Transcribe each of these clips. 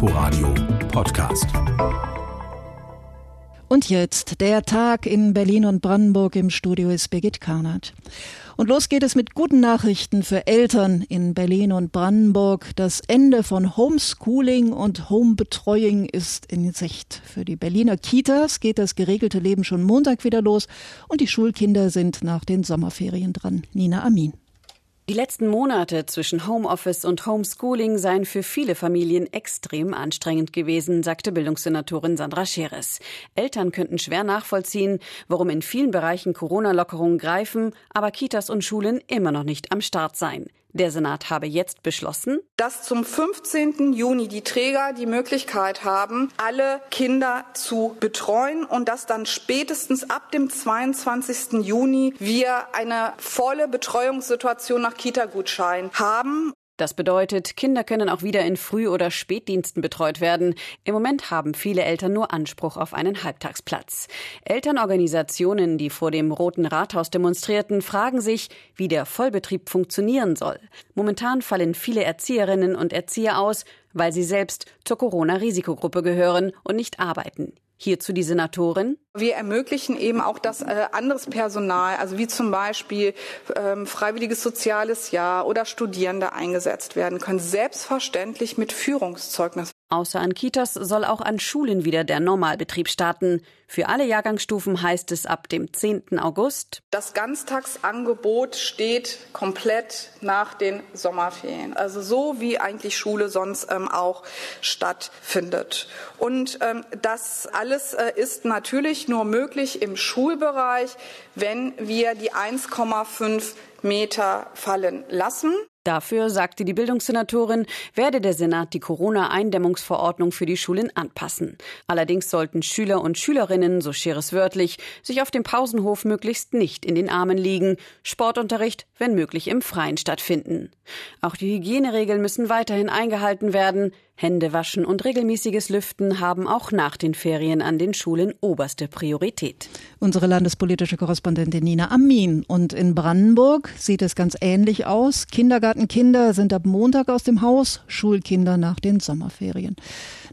Inforadio Podcast. Und jetzt der Tag in Berlin und Brandenburg im Studio ist Birgit Karnert. Und los geht es mit guten Nachrichten für Eltern in Berlin und Brandenburg. Das Ende von Homeschooling und Homebetreuung ist in Sicht. Für die Berliner Kitas geht das geregelte Leben schon Montag wieder los und die Schulkinder sind nach den Sommerferien dran. Nina Amin. Die letzten Monate zwischen Homeoffice und Homeschooling seien für viele Familien extrem anstrengend gewesen, sagte Bildungssenatorin Sandra Scheres. Eltern könnten schwer nachvollziehen, warum in vielen Bereichen Corona-Lockerungen greifen, aber Kitas und Schulen immer noch nicht am Start seien. Der Senat habe jetzt beschlossen, dass zum 15. Juni die Träger die Möglichkeit haben, alle Kinder zu betreuen und dass dann spätestens ab dem 22. Juni wir eine volle Betreuungssituation nach Kita-Gutschein haben. Das bedeutet, Kinder können auch wieder in Früh- oder Spätdiensten betreut werden. Im Moment haben viele Eltern nur Anspruch auf einen Halbtagsplatz. Elternorganisationen, die vor dem Roten Rathaus demonstrierten, fragen sich, wie der Vollbetrieb funktionieren soll. Momentan fallen viele Erzieherinnen und Erzieher aus, weil sie selbst zur Corona-Risikogruppe gehören und nicht arbeiten. Hierzu die Senatorin. Wir ermöglichen eben auch, dass äh, anderes Personal, also wie zum Beispiel ähm, freiwilliges soziales Jahr oder Studierende eingesetzt werden können, selbstverständlich mit Führungszeugnis. Außer an Kitas soll auch an Schulen wieder der Normalbetrieb starten. Für alle Jahrgangsstufen heißt es ab dem 10. August. Das Ganztagsangebot steht komplett nach den Sommerferien. Also so wie eigentlich Schule sonst ähm, auch stattfindet. Und ähm, das alles äh, ist natürlich nur möglich im Schulbereich, wenn wir die 1,5 Meter fallen lassen. Dafür, sagte die Bildungssenatorin, werde der Senat die Corona-Eindämmungsverordnung für die Schulen anpassen. Allerdings sollten Schüler und Schülerinnen, so Scheres wörtlich, sich auf dem Pausenhof möglichst nicht in den Armen liegen, Sportunterricht, wenn möglich, im Freien stattfinden. Auch die Hygieneregeln müssen weiterhin eingehalten werden. Hände waschen und regelmäßiges Lüften haben auch nach den Ferien an den Schulen oberste Priorität. Unsere landespolitische Korrespondentin Nina Amin. Und in Brandenburg sieht es ganz ähnlich aus. Kindergartenkinder sind ab Montag aus dem Haus, Schulkinder nach den Sommerferien.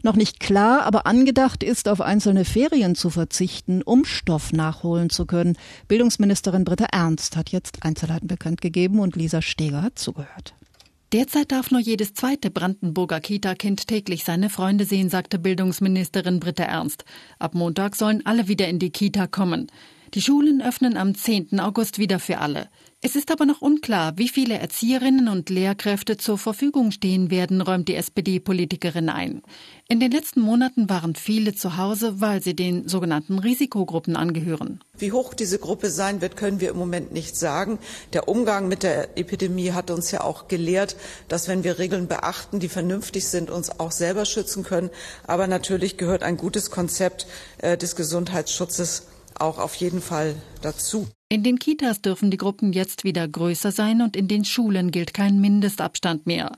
Noch nicht klar, aber angedacht ist, auf einzelne Ferien zu verzichten, um Stoff nachholen zu können. Bildungsministerin Britta Ernst hat jetzt Einzelheiten bekannt gegeben und Lisa Steger hat zugehört. Derzeit darf nur jedes zweite Brandenburger Kita-Kind täglich seine Freunde sehen, sagte Bildungsministerin Britta Ernst. Ab Montag sollen alle wieder in die Kita kommen. Die Schulen öffnen am 10. August wieder für alle. Es ist aber noch unklar, wie viele Erzieherinnen und Lehrkräfte zur Verfügung stehen werden, räumt die SPD-Politikerin ein. In den letzten Monaten waren viele zu Hause, weil sie den sogenannten Risikogruppen angehören. Wie hoch diese Gruppe sein wird, können wir im Moment nicht sagen. Der Umgang mit der Epidemie hat uns ja auch gelehrt, dass wenn wir Regeln beachten, die vernünftig sind, uns auch selber schützen können. Aber natürlich gehört ein gutes Konzept äh, des Gesundheitsschutzes auch auf jeden Fall dazu. In den Kitas dürfen die Gruppen jetzt wieder größer sein und in den Schulen gilt kein Mindestabstand mehr.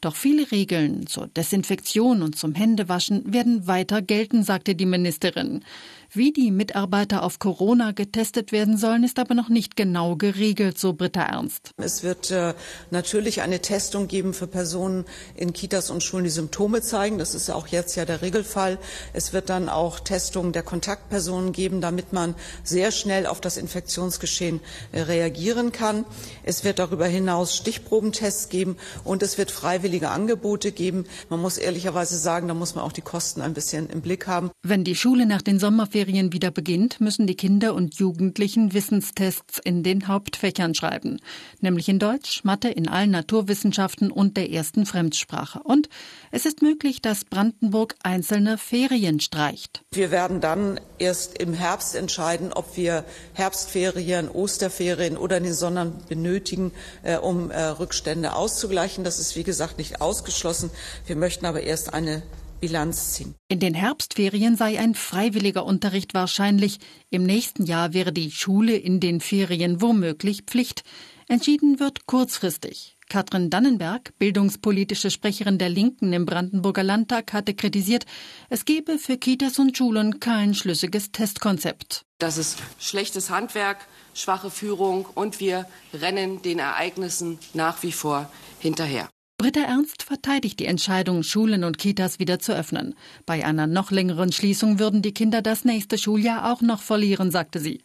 Doch viele Regeln zur Desinfektion und zum Händewaschen werden weiter gelten, sagte die Ministerin. Wie die Mitarbeiter auf Corona getestet werden sollen, ist aber noch nicht genau geregelt, so Britta Ernst. Es wird äh, natürlich eine Testung geben für Personen in Kitas und Schulen, die Symptome zeigen. Das ist auch jetzt ja der Regelfall. Es wird dann auch Testungen der Kontaktpersonen geben, damit man sehr schnell auf das Infektionsgeschehen äh, reagieren kann. Es wird darüber hinaus Stichprobentests geben und es wird freiwillige Angebote geben. Man muss ehrlicherweise sagen, da muss man auch die Kosten ein bisschen im Blick haben. Wenn die Schule nach den Sommerferien Sommerferien wieder beginnt, müssen die Kinder und Jugendlichen Wissenstests in den Hauptfächern schreiben, nämlich in Deutsch, Mathe, in allen Naturwissenschaften und der ersten Fremdsprache. Und es ist möglich, dass Brandenburg einzelne Ferien streicht. Wir werden dann erst im Herbst entscheiden, ob wir Herbstferien, Osterferien oder den Sondern benötigen, äh, um äh, Rückstände auszugleichen. Das ist, wie gesagt, nicht ausgeschlossen. Wir möchten aber erst eine Bilanz ziehen. In den Herbstferien sei ein freiwilliger Unterricht wahrscheinlich. Im nächsten Jahr wäre die Schule in den Ferien womöglich Pflicht. Entschieden wird kurzfristig. Katrin Dannenberg, bildungspolitische Sprecherin der Linken im Brandenburger Landtag, hatte kritisiert, es gebe für Kitas und Schulen kein schlüssiges Testkonzept. Das ist schlechtes Handwerk, schwache Führung und wir rennen den Ereignissen nach wie vor hinterher. Britta Ernst verteidigt die Entscheidung, Schulen und Kitas wieder zu öffnen. Bei einer noch längeren Schließung würden die Kinder das nächste Schuljahr auch noch verlieren, sagte sie.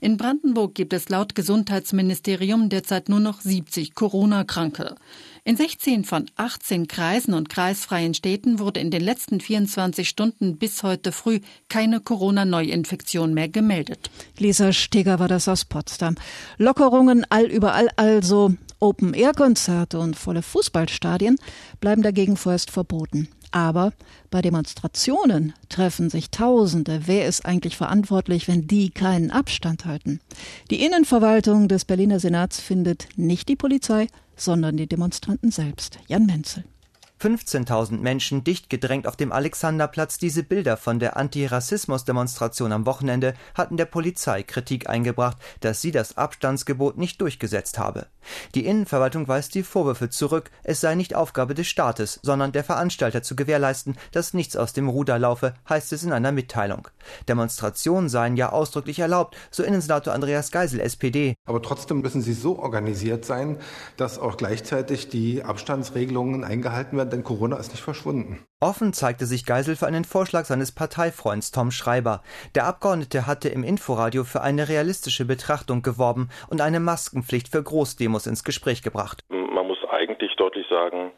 In Brandenburg gibt es laut Gesundheitsministerium derzeit nur noch 70 Corona-Kranke. In 16 von 18 Kreisen und kreisfreien Städten wurde in den letzten 24 Stunden bis heute früh keine Corona-Neuinfektion mehr gemeldet. Lisa Steger war das aus Potsdam. Lockerungen allüberall also. Open-Air-Konzerte und volle Fußballstadien bleiben dagegen vorerst verboten. Aber bei Demonstrationen treffen sich Tausende. Wer ist eigentlich verantwortlich, wenn die keinen Abstand halten? Die Innenverwaltung des Berliner Senats findet nicht die Polizei, sondern die Demonstranten selbst. Jan Menzel. 15.000 Menschen dicht gedrängt auf dem Alexanderplatz. Diese Bilder von der Antirassismus-Demonstration am Wochenende hatten der Polizei Kritik eingebracht, dass sie das Abstandsgebot nicht durchgesetzt habe. Die Innenverwaltung weist die Vorwürfe zurück, es sei nicht Aufgabe des Staates, sondern der Veranstalter zu gewährleisten, dass nichts aus dem Ruder laufe, heißt es in einer Mitteilung. Demonstrationen seien ja ausdrücklich erlaubt, so Innensenator Andreas Geisel, SPD. Aber trotzdem müssen sie so organisiert sein, dass auch gleichzeitig die Abstandsregelungen eingehalten werden denn Corona ist nicht verschwunden. Offen zeigte sich Geisel für einen Vorschlag seines Parteifreunds Tom Schreiber. Der Abgeordnete hatte im Inforadio für eine realistische Betrachtung geworben und eine Maskenpflicht für Großdemos ins Gespräch gebracht. Man muss eigentlich deutlich sagen,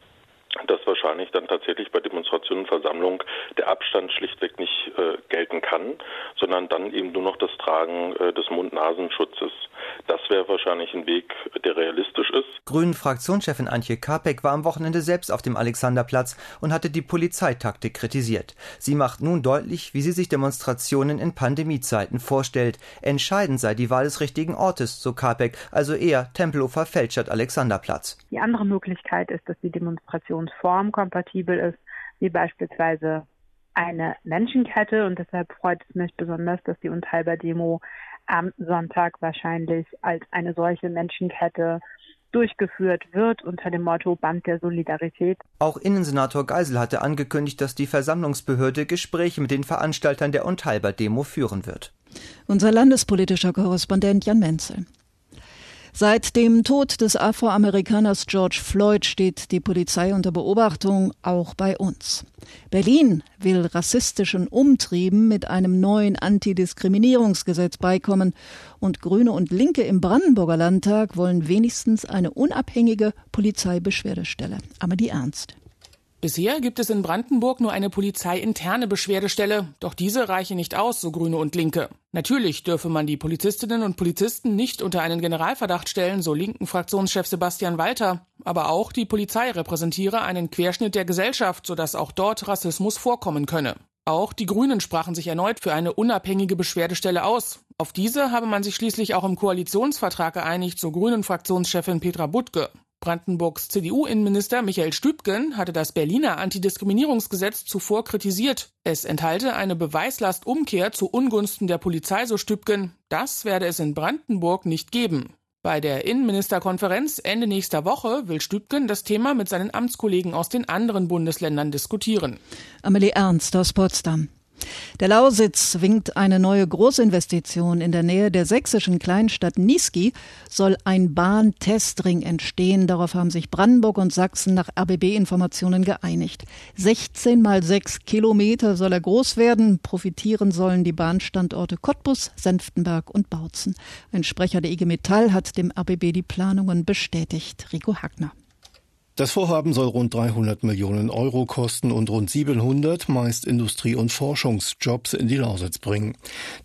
dass wahrscheinlich dann tatsächlich bei Demonstrationen und Versammlungen der Abstand schlichtweg nicht äh, gelten kann, sondern dann eben nur noch das Tragen äh, des Mund-Nasenschutzes. Das wäre wahrscheinlich ein Weg, der realistisch ist. Grünen Fraktionschefin Antje Kapek war am Wochenende selbst auf dem Alexanderplatz und hatte die Polizeitaktik kritisiert. Sie macht nun deutlich, wie sie sich Demonstrationen in Pandemiezeiten vorstellt. Entscheidend sei die Wahl des richtigen Ortes, so Kapek, also eher Tempelhofer Feld statt Alexanderplatz. Die andere Möglichkeit ist, dass die Demonstrationsform kompatibel ist, wie beispielsweise eine Menschenkette und deshalb freut es mich besonders, dass die Unteilbar-Demo am Sonntag wahrscheinlich als eine solche Menschenkette durchgeführt wird unter dem Motto Band der Solidarität. Auch Innensenator Geisel hatte angekündigt, dass die Versammlungsbehörde Gespräche mit den Veranstaltern der Unteilbar-Demo führen wird. Unser landespolitischer Korrespondent Jan Menzel. Seit dem Tod des Afroamerikaners George Floyd steht die Polizei unter Beobachtung, auch bei uns. Berlin will rassistischen Umtrieben mit einem neuen Antidiskriminierungsgesetz beikommen und Grüne und Linke im Brandenburger Landtag wollen wenigstens eine unabhängige Polizeibeschwerdestelle. Amelie Ernst. Bisher gibt es in Brandenburg nur eine polizeiinterne Beschwerdestelle, doch diese reiche nicht aus, so Grüne und Linke. Natürlich dürfe man die Polizistinnen und Polizisten nicht unter einen Generalverdacht stellen, so linken Fraktionschef Sebastian Walter, aber auch die Polizei repräsentiere einen Querschnitt der Gesellschaft, sodass auch dort Rassismus vorkommen könne. Auch die Grünen sprachen sich erneut für eine unabhängige Beschwerdestelle aus. Auf diese habe man sich schließlich auch im Koalitionsvertrag geeinigt, so Grünen Fraktionschefin Petra Butke. Brandenburgs CDU-Innenminister Michael Stübgen hatte das Berliner Antidiskriminierungsgesetz zuvor kritisiert. Es enthalte eine Beweislastumkehr zu Ungunsten der Polizei, so Stübgen. Das werde es in Brandenburg nicht geben. Bei der Innenministerkonferenz Ende nächster Woche will Stübgen das Thema mit seinen Amtskollegen aus den anderen Bundesländern diskutieren. Amelie Ernst aus Potsdam. Der Lausitz winkt eine neue Großinvestition. In der Nähe der sächsischen Kleinstadt Niesky soll ein Bahntestring entstehen. Darauf haben sich Brandenburg und Sachsen nach RBB-Informationen geeinigt. 16 mal 6 Kilometer soll er groß werden. Profitieren sollen die Bahnstandorte Cottbus, Senftenberg und Bautzen. Ein Sprecher der IG Metall hat dem RBB die Planungen bestätigt. Rico Hackner. Das Vorhaben soll rund 300 Millionen Euro kosten und rund 700 meist Industrie- und Forschungsjobs in die Lausitz bringen.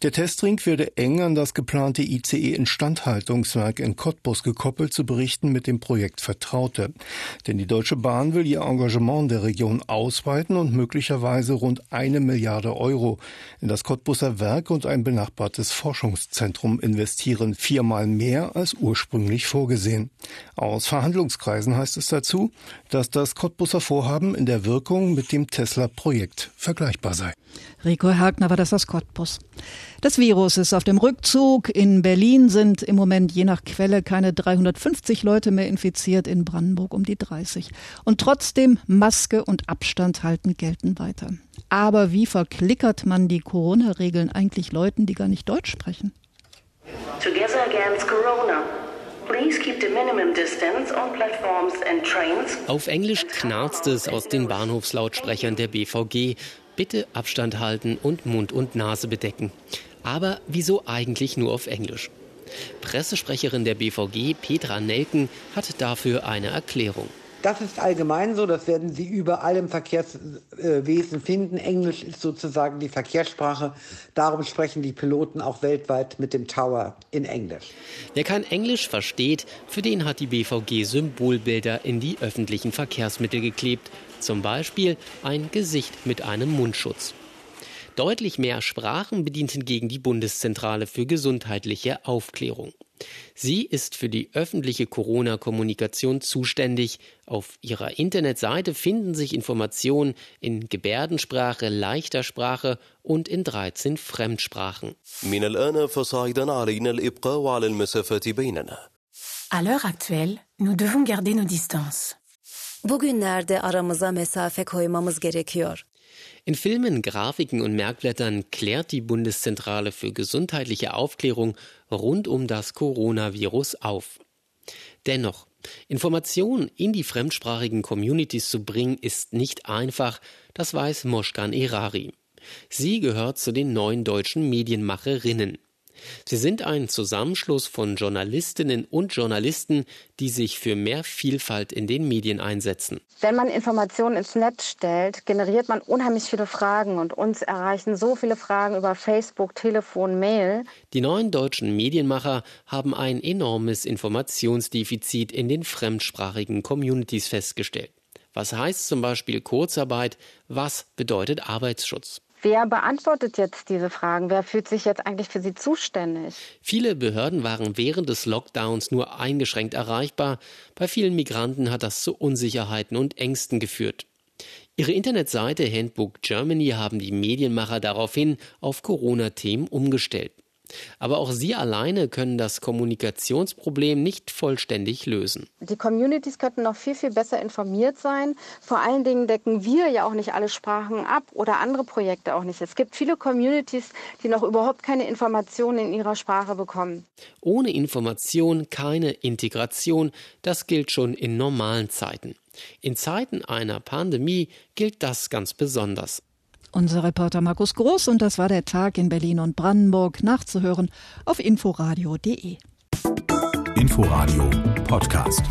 Der Testring werde eng an das geplante ICE-Instandhaltungswerk in Cottbus gekoppelt, zu berichten mit dem Projekt Vertraute. Denn die Deutsche Bahn will ihr Engagement der Region ausweiten und möglicherweise rund eine Milliarde Euro in das Cottbuser Werk und ein benachbartes Forschungszentrum investieren, viermal mehr als ursprünglich vorgesehen. Aus Verhandlungskreisen heißt es dazu, dass das Cottbusser Vorhaben in der Wirkung mit dem Tesla-Projekt vergleichbar sei. Rico Hagner war das aus Cottbus. Das Virus ist auf dem Rückzug. In Berlin sind im Moment je nach Quelle keine 350 Leute mehr infiziert, in Brandenburg um die 30. Und trotzdem Maske und Abstand halten gelten weiter. Aber wie verklickert man die Corona-Regeln eigentlich Leuten, die gar nicht Deutsch sprechen? Together against Corona. Auf Englisch knarzt es aus den Bahnhofslautsprechern der BVG. Bitte Abstand halten und Mund und Nase bedecken. Aber wieso eigentlich nur auf Englisch? Pressesprecherin der BVG, Petra Nelken, hat dafür eine Erklärung. Das ist allgemein so, das werden Sie überall im Verkehrswesen finden. Englisch ist sozusagen die Verkehrssprache. Darum sprechen die Piloten auch weltweit mit dem Tower in Englisch. Wer kein Englisch versteht, für den hat die BVG Symbolbilder in die öffentlichen Verkehrsmittel geklebt. Zum Beispiel ein Gesicht mit einem Mundschutz. Deutlich mehr Sprachen bedient hingegen die Bundeszentrale für gesundheitliche Aufklärung. Sie ist für die öffentliche Corona-Kommunikation zuständig. Auf ihrer Internetseite finden sich Informationen in Gebärdensprache, leichter Sprache und in 13 Fremdsprachen. À l'heure actuelle, nous devons garder nos distances. Bugünlerde aramıza mesafe koymamız gerekiyor. In Filmen, Grafiken und Merkblättern klärt die Bundeszentrale für gesundheitliche Aufklärung rund um das Coronavirus auf. Dennoch, Informationen in die fremdsprachigen Communities zu bringen, ist nicht einfach, das weiß Moschkan Erari. Sie gehört zu den neuen deutschen Medienmacherinnen. Sie sind ein Zusammenschluss von Journalistinnen und Journalisten, die sich für mehr Vielfalt in den Medien einsetzen. Wenn man Informationen ins Netz stellt, generiert man unheimlich viele Fragen und uns erreichen so viele Fragen über Facebook, Telefon, Mail. Die neuen deutschen Medienmacher haben ein enormes Informationsdefizit in den fremdsprachigen Communities festgestellt. Was heißt zum Beispiel Kurzarbeit? Was bedeutet Arbeitsschutz? Wer beantwortet jetzt diese Fragen? Wer fühlt sich jetzt eigentlich für sie zuständig? Viele Behörden waren während des Lockdowns nur eingeschränkt erreichbar. Bei vielen Migranten hat das zu Unsicherheiten und Ängsten geführt. Ihre Internetseite Handbook Germany haben die Medienmacher daraufhin auf Corona-Themen umgestellt. Aber auch sie alleine können das Kommunikationsproblem nicht vollständig lösen. Die Communities könnten noch viel, viel besser informiert sein. Vor allen Dingen decken wir ja auch nicht alle Sprachen ab oder andere Projekte auch nicht. Es gibt viele Communities, die noch überhaupt keine Informationen in ihrer Sprache bekommen. Ohne Information keine Integration. Das gilt schon in normalen Zeiten. In Zeiten einer Pandemie gilt das ganz besonders. Unser Reporter Markus Groß und das war der Tag in Berlin und Brandenburg nachzuhören auf inforadio.de. Inforadio Podcast.